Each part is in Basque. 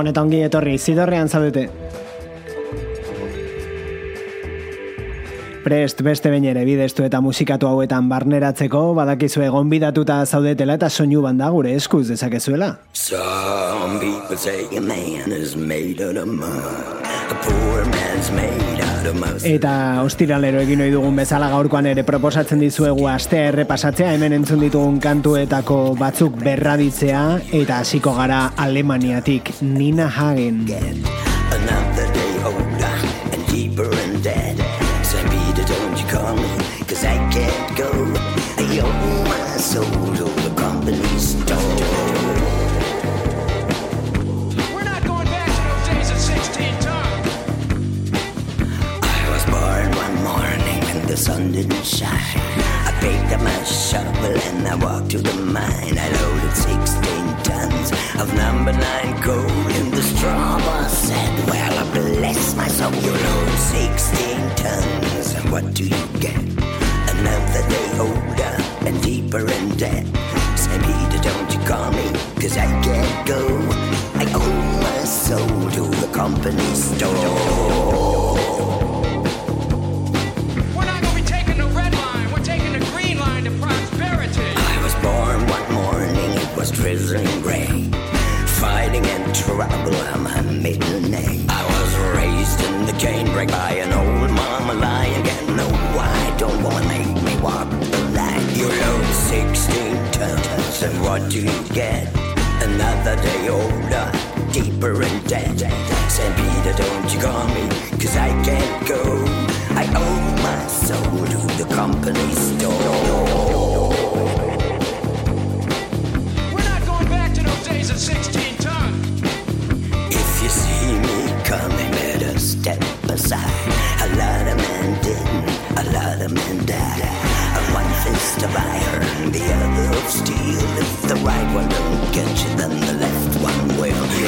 Gabon eta ongi etorri, zidorrean zaudete. Prest beste bain ere bidestu eta musikatu hauetan barneratzeko, badakizu egon bidatuta zaudetela eta soinu banda gure eskuz dezakezuela. Some people say a man is made of mud. Eta ostiralero egin ohi dugun bezala gaurkoan ere proposatzen dizuegu astea errepasatzea hemen entzun ditugun kantuetako batzuk berraditzea eta hasiko gara Alemaniatik Nina Hagen.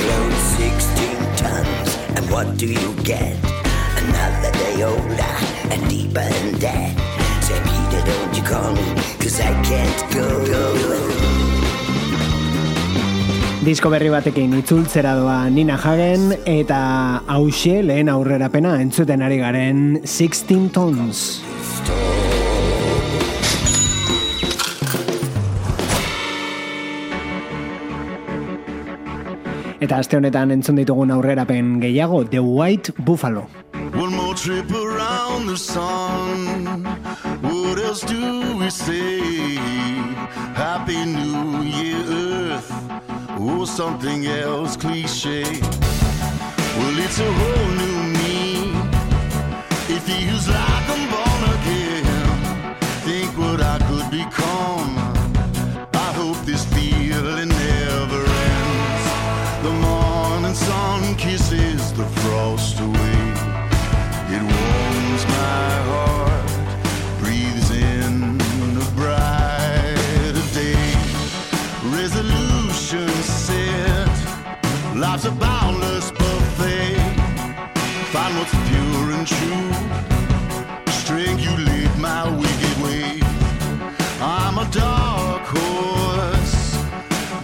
Load 16 tons, and what do you get? Another day older and deeper in debt. Say, Peter, don't you call me, cause I can't go. go. Disko berri batekin itzultzera doa Nina Hagen eta hause lehen aurrerapena entzuten ari garen 16 Tons. Eta aste honetan entzun ditugun aurrerapen gehiago The White Buffalo. One more trip around the sun What else do we say Happy New Year Earth or something else cliche. Well, it's a whole new me. It feels like I'm born again. Think what I could become. Pure and true. Strangulate my wicked way. I'm a dark horse.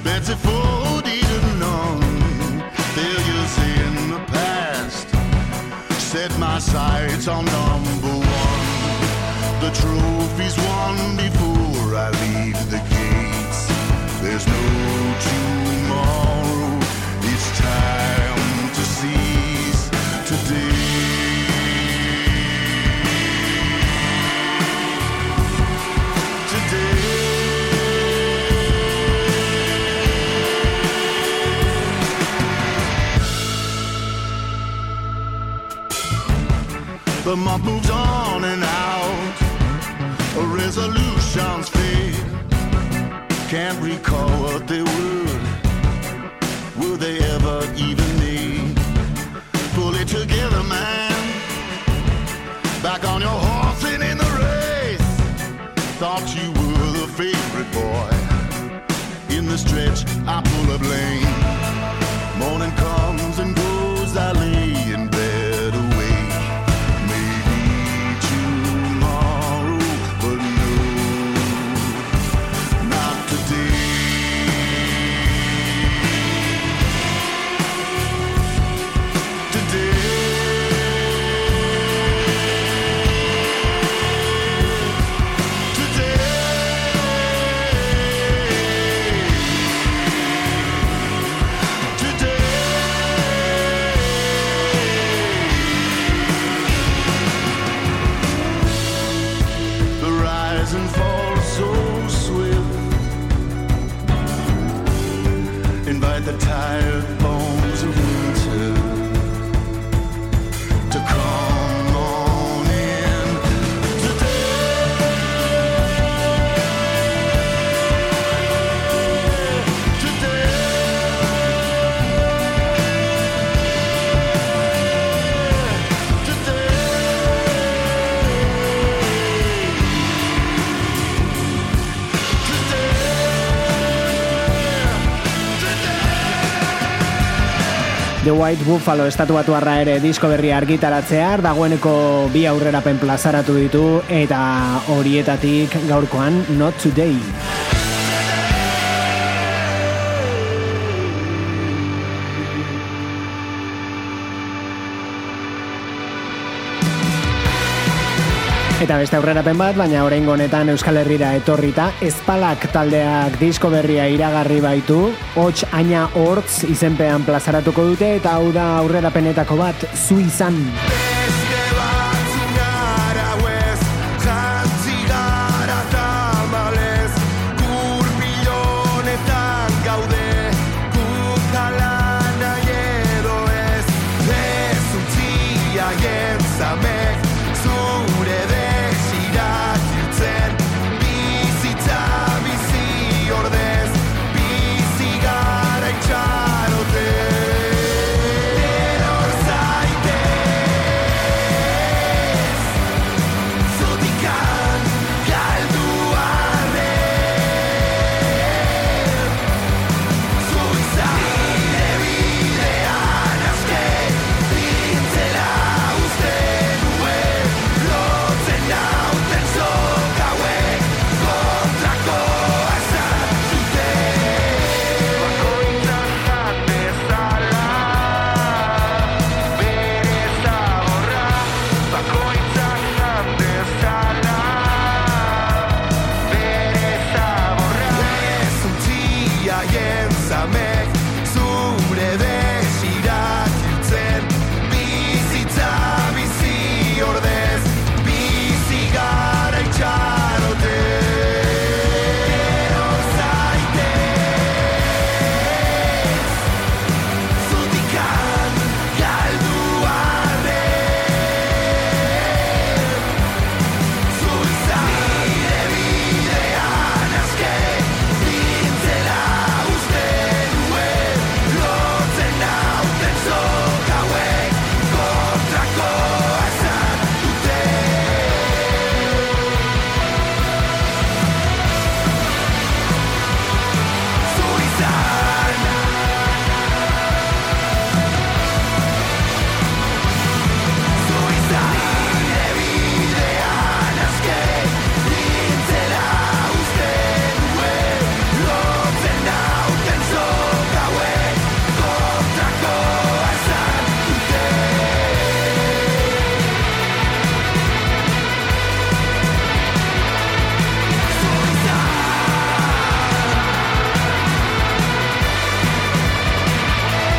Betsy Ford eaten none. Failures in the past. Set my sights on number The month moves on and out, a resolutions fade. Can't recall what they were. Will they ever even need? Pull it together, man. Back on your horse and in the race. Thought you were the favorite boy. In the stretch, I pull up lane. The White Buffalo estatuatu ere disko berria argitaratzear, dagoeneko bi aurrerapen plazaratu ditu eta horietatik gaurkoan Not Today. Eta beste aurrerapen bat, baina oraingo honetan Euskal Herrira etorrita, Espalak taldeak disko berria iragarri baitu, hots aina hortz izenpean plazaratuko dute eta hau da aurrerapenetako bat, zu izan.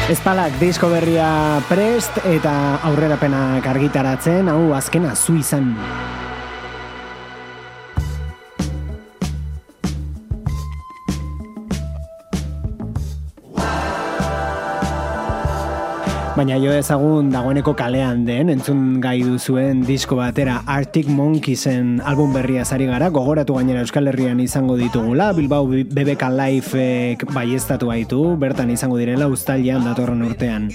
Espalak disko berria prest eta aurrerapenak argitaratzen, hau azkena zu izan. Baina jo ezagun dagoeneko kalean den, entzun gai duzuen disko batera Arctic Monkeysen album berria zari gara, gogoratu gainera Euskal Herrian izango ditugula, Bilbao BBK Life baiestatu baitu, bertan izango direla ustalian datorren urtean.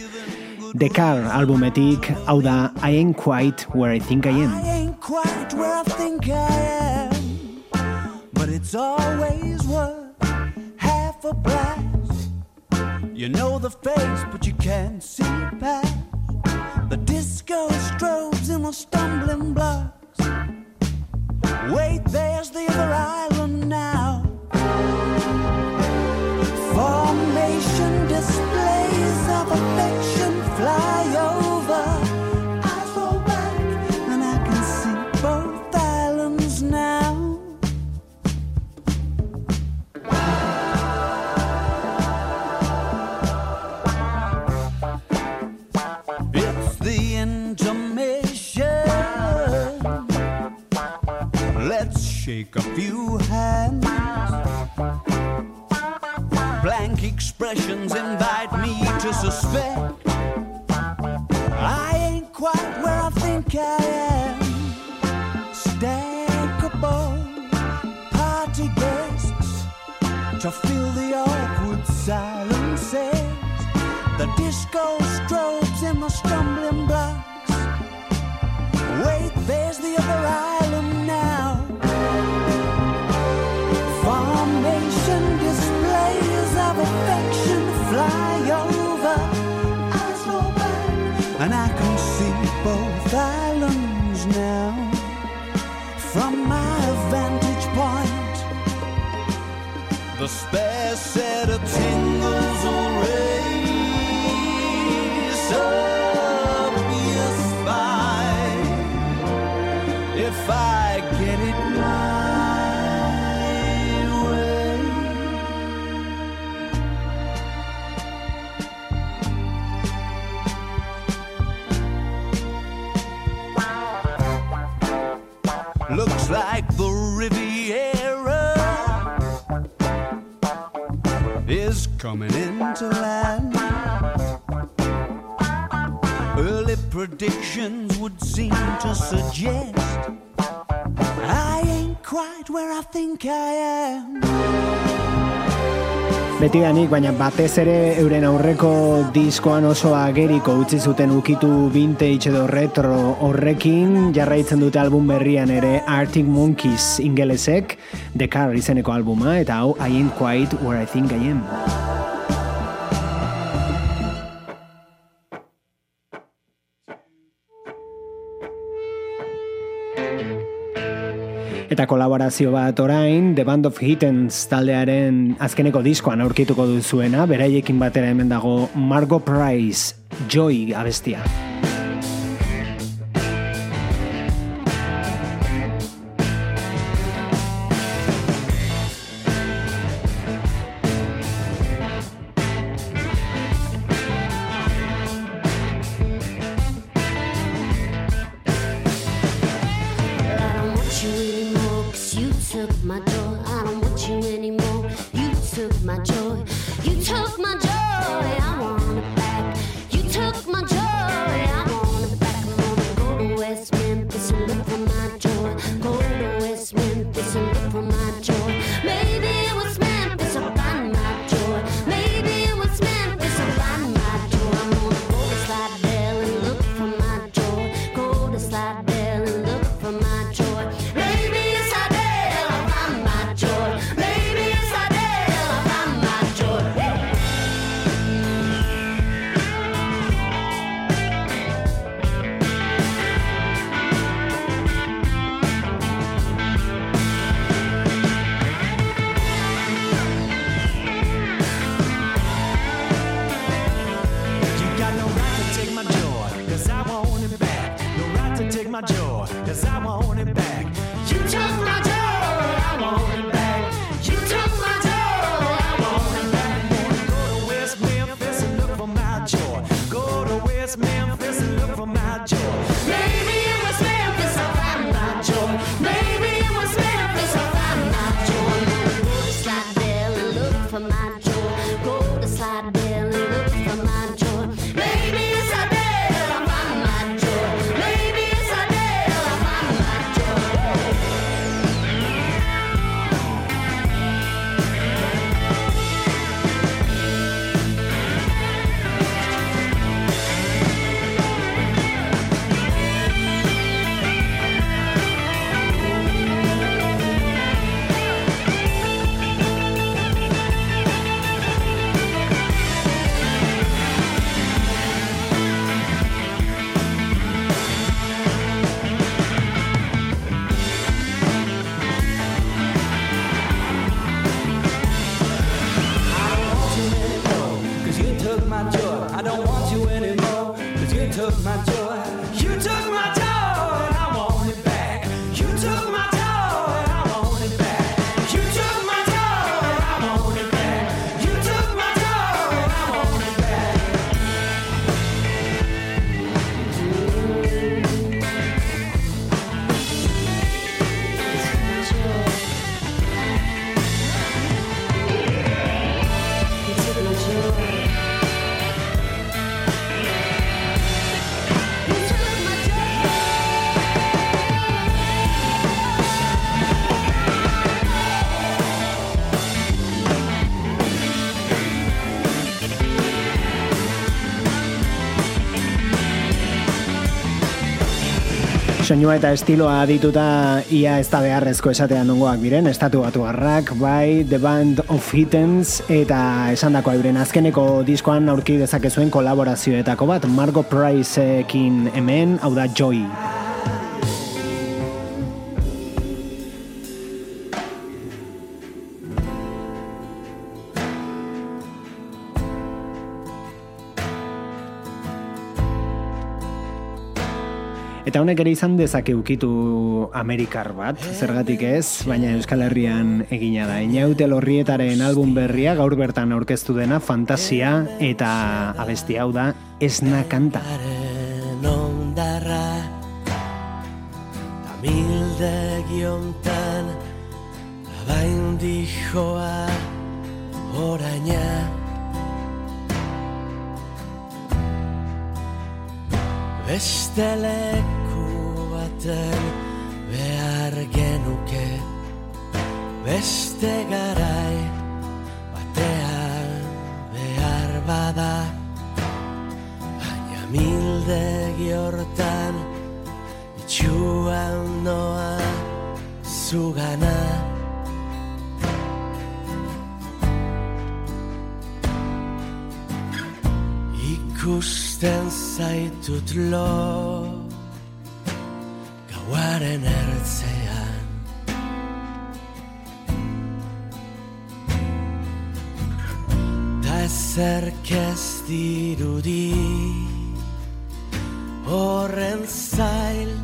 The Car albumetik, hau da I ain't quite where I think I am. I ain't quite where I think I am But it's always worth half a blast You know the face, but you can't see past the disco strobes and the stumbling blocks. Wait, there's the other island shake a few hands. Blank expressions invite me to suspect I ain't quite where I think I am. Stackable party guests to fill the awkward silences. The disco coming into land. Early predictions would seem to suggest I ain't quite where I think I am. Beti danik, baina batez ere euren aurreko diskoan oso ageriko utzi zuten ukitu vintage edo retro horrekin jarraitzen dute album berrian ere Arctic Monkeys ingelesek The Car izeneko albuma eta hau I ain't quite where I think I am. Eta kolaborazio bat orain, The Band of Hittens taldearen azkeneko diskoan aurkituko duzuena, beraiekin batera hemen dago Margot Price, Joy abestia. Soinua eta estiloa dituta ia ez da beharrezko esatean nongoak diren, estatu batu harrak, bai, The Band of Hittens, eta esan euren azkeneko diskoan aurki dezakezuen kolaborazioetako bat, Margot Priceekin hemen, hau da Joy. Eta honek ere izan dezake ukitu Amerikar bat, zergatik ez, baina Euskal Herrian egina da. Inaute lorrietaren album berria gaur bertan aurkeztu dena fantasia eta abesti hau da esna kanta. Tamilde giontan Abain dijoa oraina Bestelek baten behar genuke. Beste garai batean behar bada. Baina mildegi hortan itxuan noa zugana. Ikusten zaitut lo gauaren ertzean. Ta ezerk ez dirudi horren zail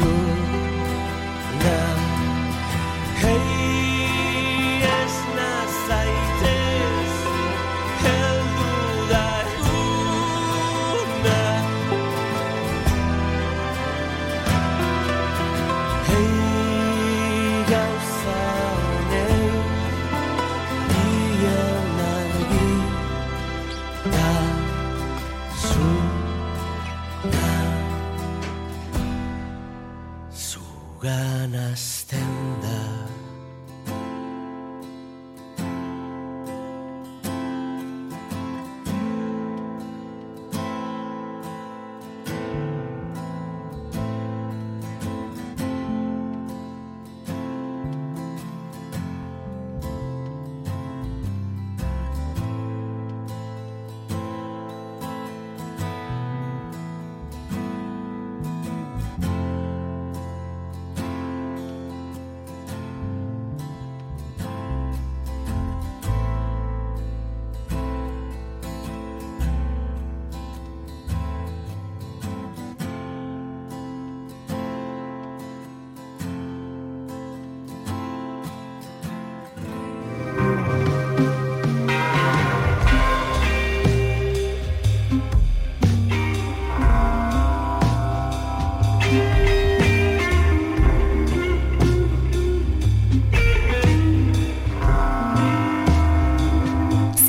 You.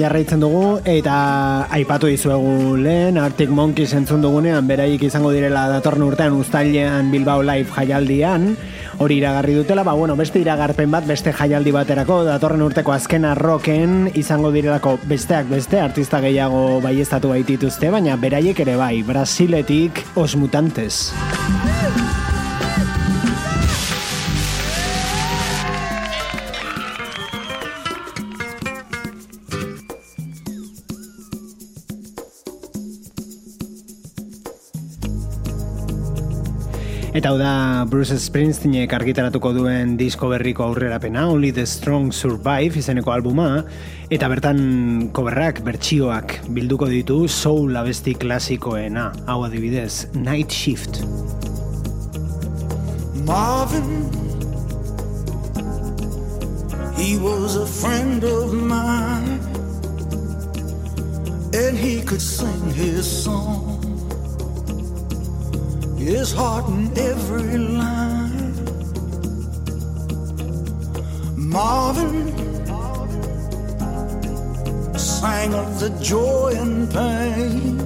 Jarraitzen dugu eta aipatu dizuegu lehen Arctic Monkeys entzun dugunean beraik izango direla datorren urtean uztailean Bilbao Live jaialdian hori iragarri dutela, ba, bueno, beste iragarpen bat, beste jaialdi baterako, datorren urteko azken arroken izango direlako besteak beste, artista gehiago baiestatu baitituzte, baina beraiek ere bai, Brasiletik os mutantes. Eta hau da Bruce Springsteenek argitaratuko duen disko berriko aurrerapena, Only the Strong Survive izeneko albuma, eta bertan koberrak, bertsioak bilduko ditu soul abesti klasikoena, hau adibidez, Night Shift. Marvin He was a friend of mine And he could sing his song his heart in every line. Marvin sang of the joy and pain.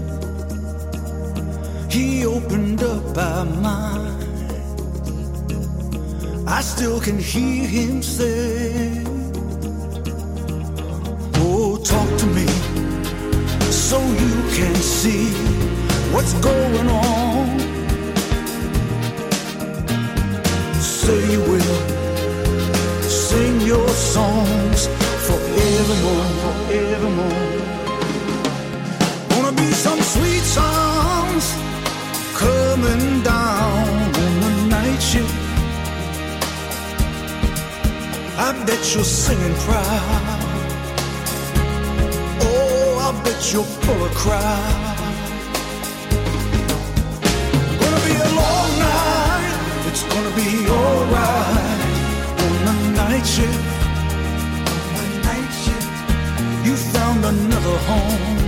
He opened up our mind. I still can hear him say, Oh, talk to me so you can see what's going on. Say you will sing your songs forevermore, forevermore. Gonna be some sweet songs coming down on the night shift. I bet you're singing proud. Oh, I bet you'll pull a crowd. Night shift. The night shift, you found another home.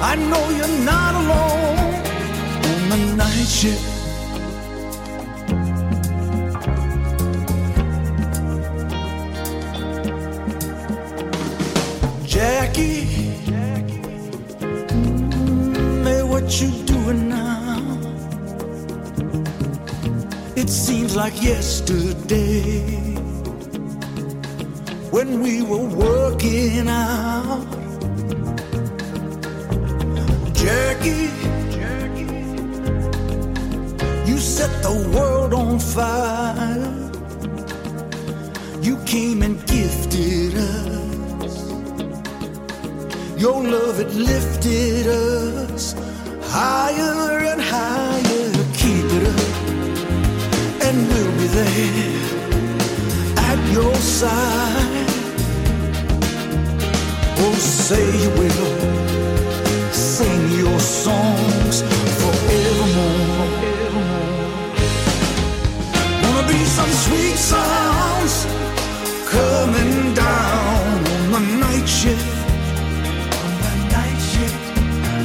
I know you're not alone on the night shift. Jackie, mm, hey, what you doing now? It seems like yesterday when we were working out. Jackie, Jackie, you set the world on fire. You came and gifted us. Your love, it lifted us higher and higher. Keep it up and we'll be there at your side. Oh, say you will sing your songs forevermore. Wanna be some sweet sounds coming down on the night shift.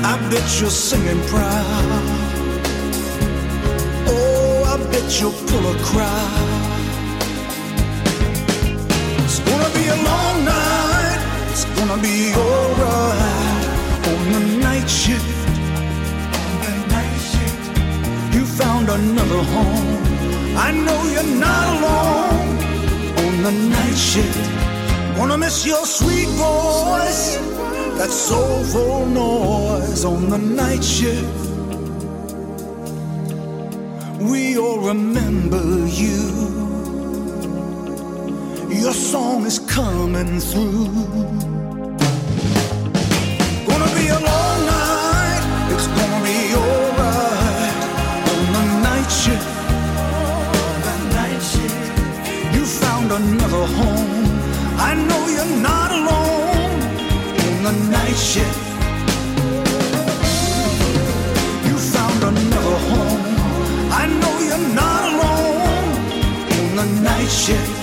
I bet you're singing proud Oh, I bet you'll pull a crowd. It's gonna be a long night. Gonna be alright on the night shift. On the night shift, you found another home. I know you're not alone on the night shift. Wanna miss your sweet voice, that soulful noise on the night shift we all remember you. Your song is coming through. Another home. I know you're not alone on the night shift. You found another home. I know you're not alone on the night shift.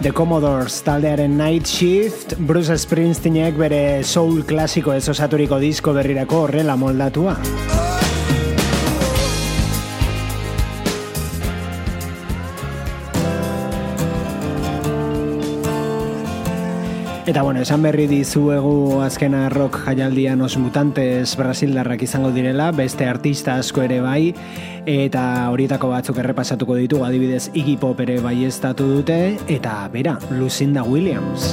The Commodores taldearen Night Shift, Bruce Springsteenek bere soul klasiko ez osaturiko disko berrirako horrela moldatua. Eta bueno, esan berri dizuegu azkena rock jaialdian os mutantes brasildarrak izango direla, beste artista asko ere bai, eta horietako batzuk errepasatuko ditu, adibidez Iggy Pop ere bai estatu dute, eta bera, Lucinda Williams.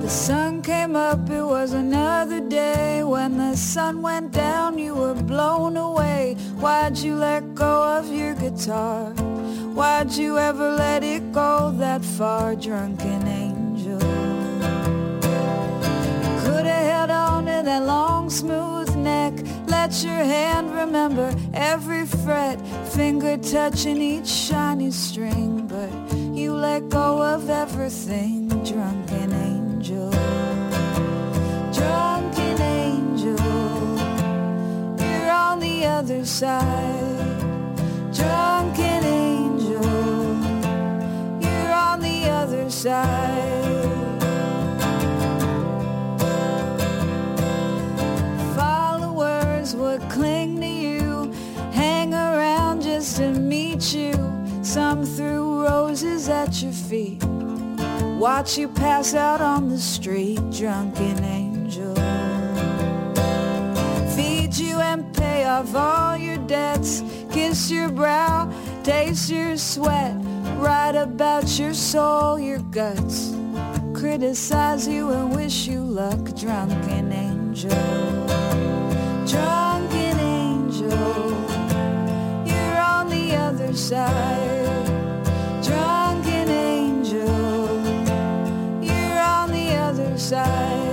The sun came up, it was another day When the sun went down, you were blown away Why'd you let go of your guitar? Why'd you ever let it go that far, drunken angel? That long smooth neck. Let your hand remember every fret, finger touching each shiny string. But you let go of everything, drunken angel. Drunken angel, you're on the other side. Drunken angel, you're on the other side. Meet you. Some threw roses at your feet, watch you pass out on the street, drunken angel. Feed you and pay off all your debts, kiss your brow, taste your sweat, write about your soul, your guts. Criticize you and wish you luck, drunken angel. Drunk you're on the other side. Drunken angel, you're on the other side.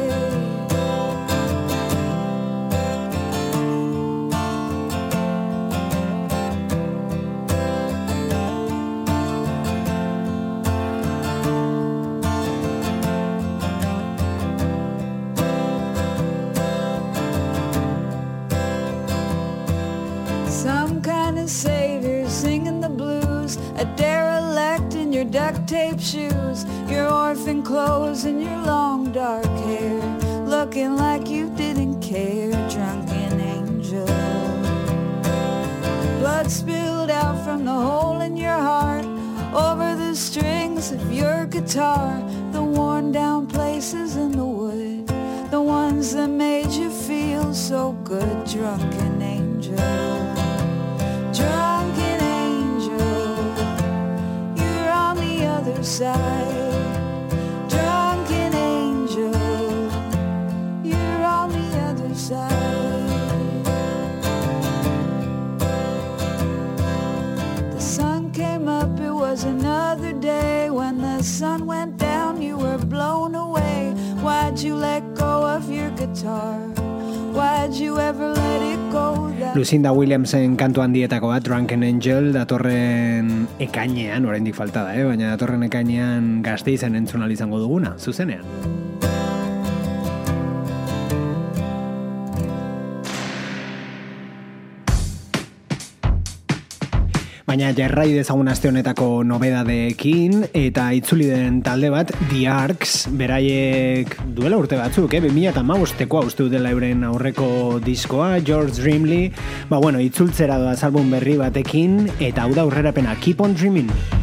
Duct tape shoes, your orphan clothes, and your long dark hair. Looking like you didn't care, drunken angel. Blood spilled out from the hole in your heart over the strings of your guitar, the worn down places in the wood, the ones that made you feel so good, drunken angel. Side. Drunken angel You're on the other side. The sun came up, it was another day. When the sun went down, you were blown away. Why'd you let go of your guitar? Why'd you ever let it Lucinda Williamsen kantu handietako bat, Drunken Angel, datorren ekainean, oraindik falta da, eh? baina datorren ekainean gazte izan entzun izango duguna, zuzenean. Baina jarrai dezagun aste honetako nobedadeekin eta itzuli den talde bat The Arcs, beraiek duela urte batzuk, eh? 2008ko uste dela euren aurreko diskoa, George Dreamly, ba bueno, itzultzera doa album berri batekin eta hau da aurrerapena Keep on Dreaming.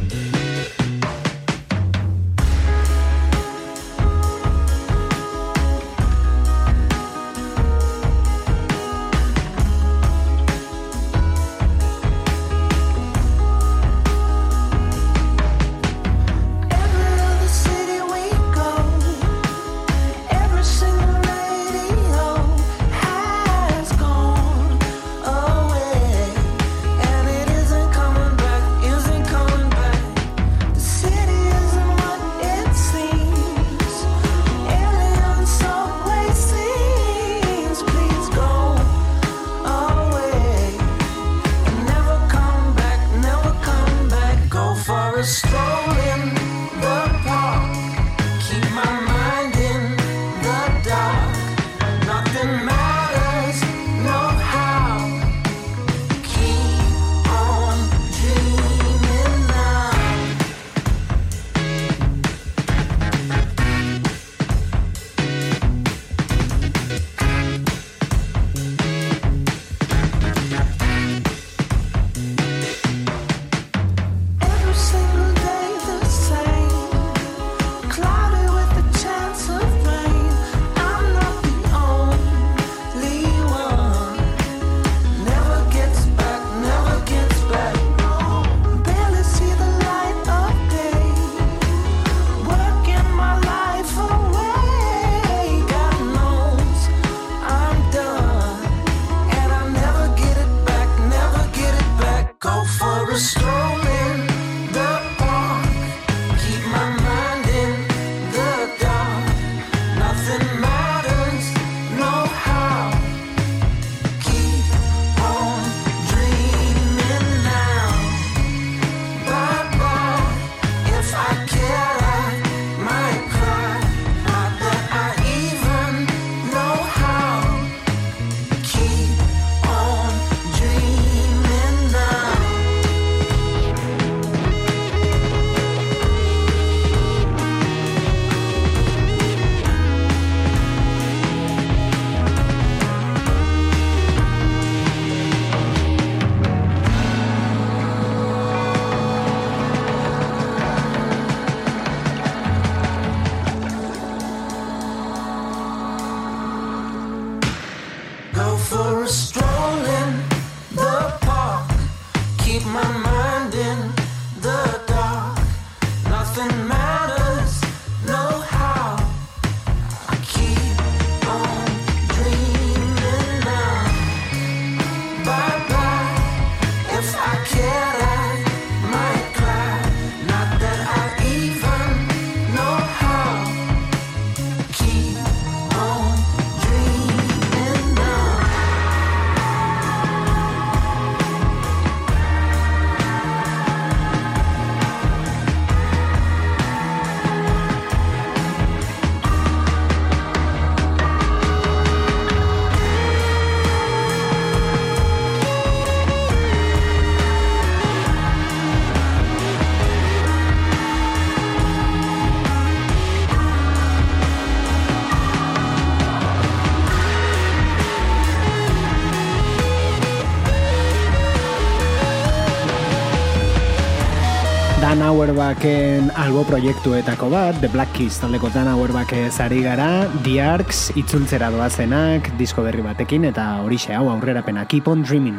Auerbachen albo proiektuetako bat, The Black Keys taldeko Dan Auerbach zari gara, The Arcs itzultzera doazenak, disko berri batekin, eta horixe hau aurrerapena, Keep on Dreaming.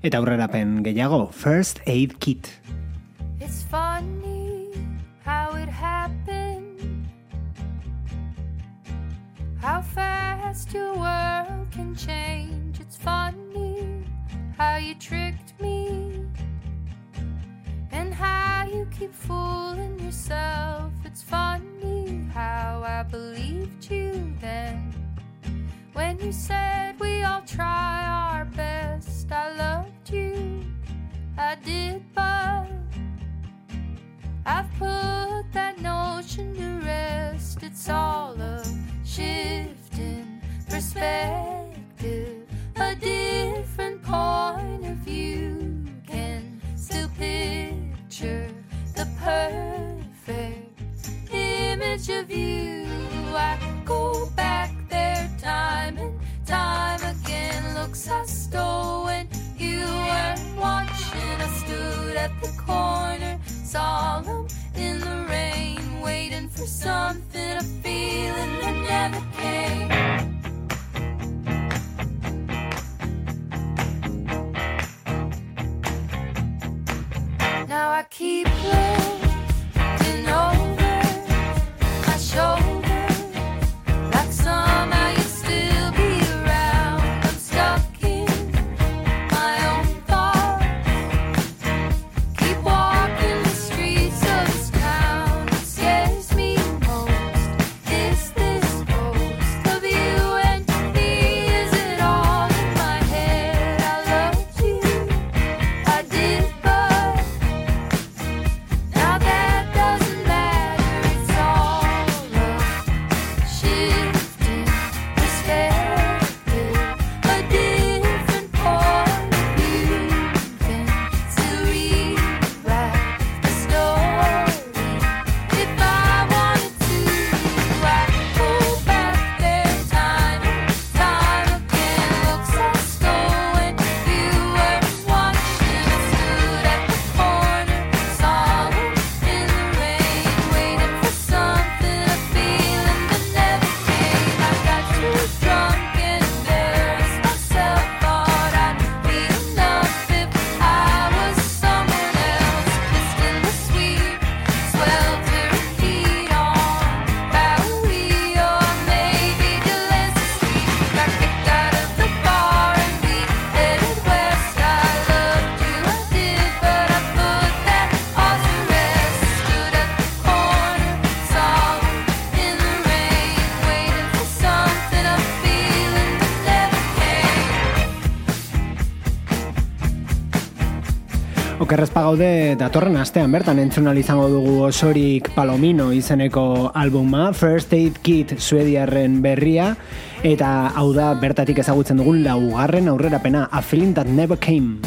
Eta aurrerapen gehiago, First Aid Kit. It's funny how it happened How fast your world can change funny how you tricked me and how you keep fooling yourself. It's funny how I believed you then when you said we all try our best. I loved you, I did, but I've put that notion to rest. It's all a shift in perspective a different point of view can still picture the perfect image of you. I go back there time and time again. Looks I stole when you weren't watching. I stood at the corner, solemn in the rain, waiting for something, a feeling that never gaude datorren astean bertan entzun izango dugu osorik Palomino izeneko albuma First Aid Kit Suediarren berria eta hau da bertatik ezagutzen dugun laugarren aurrerapena A Feeling That Never Came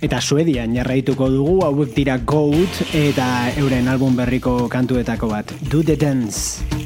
Eta Suedian jarraituko dugu hauek dira Goat eta euren album berriko kantuetako bat. Do the dance.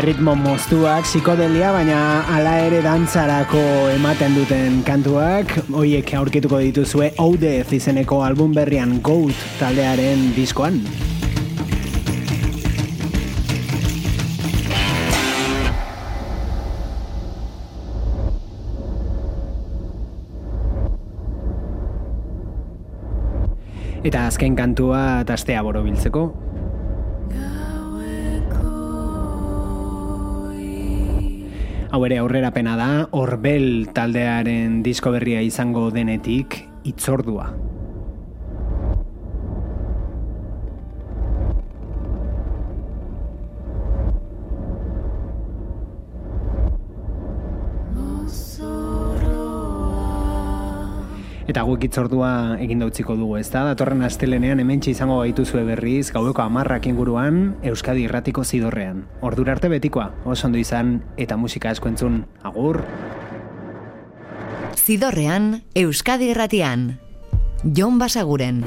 Erritmo moztuak, psikodelia, baina ala ere dantzarako ematen duten kantuak, hoiek aurkituko dituzue Oudez izeneko album berrian Goat taldearen diskoan. Eta azken kantua tastea borobiltzeko, Hau ere aurrerapena da, Orbel taldearen disko berria izango denetik itzordua. Eta guk itzordua egin dautziko dugu, ez da? Datorren astelenean hemen izango gaituzue berriz, gaueko amarrak inguruan, Euskadi irratiko zidorrean. Ordura arte betikoa, oso ondo izan, eta musika asko entzun, agur! Zidorrean, Euskadi irratian. Jon Basaguren.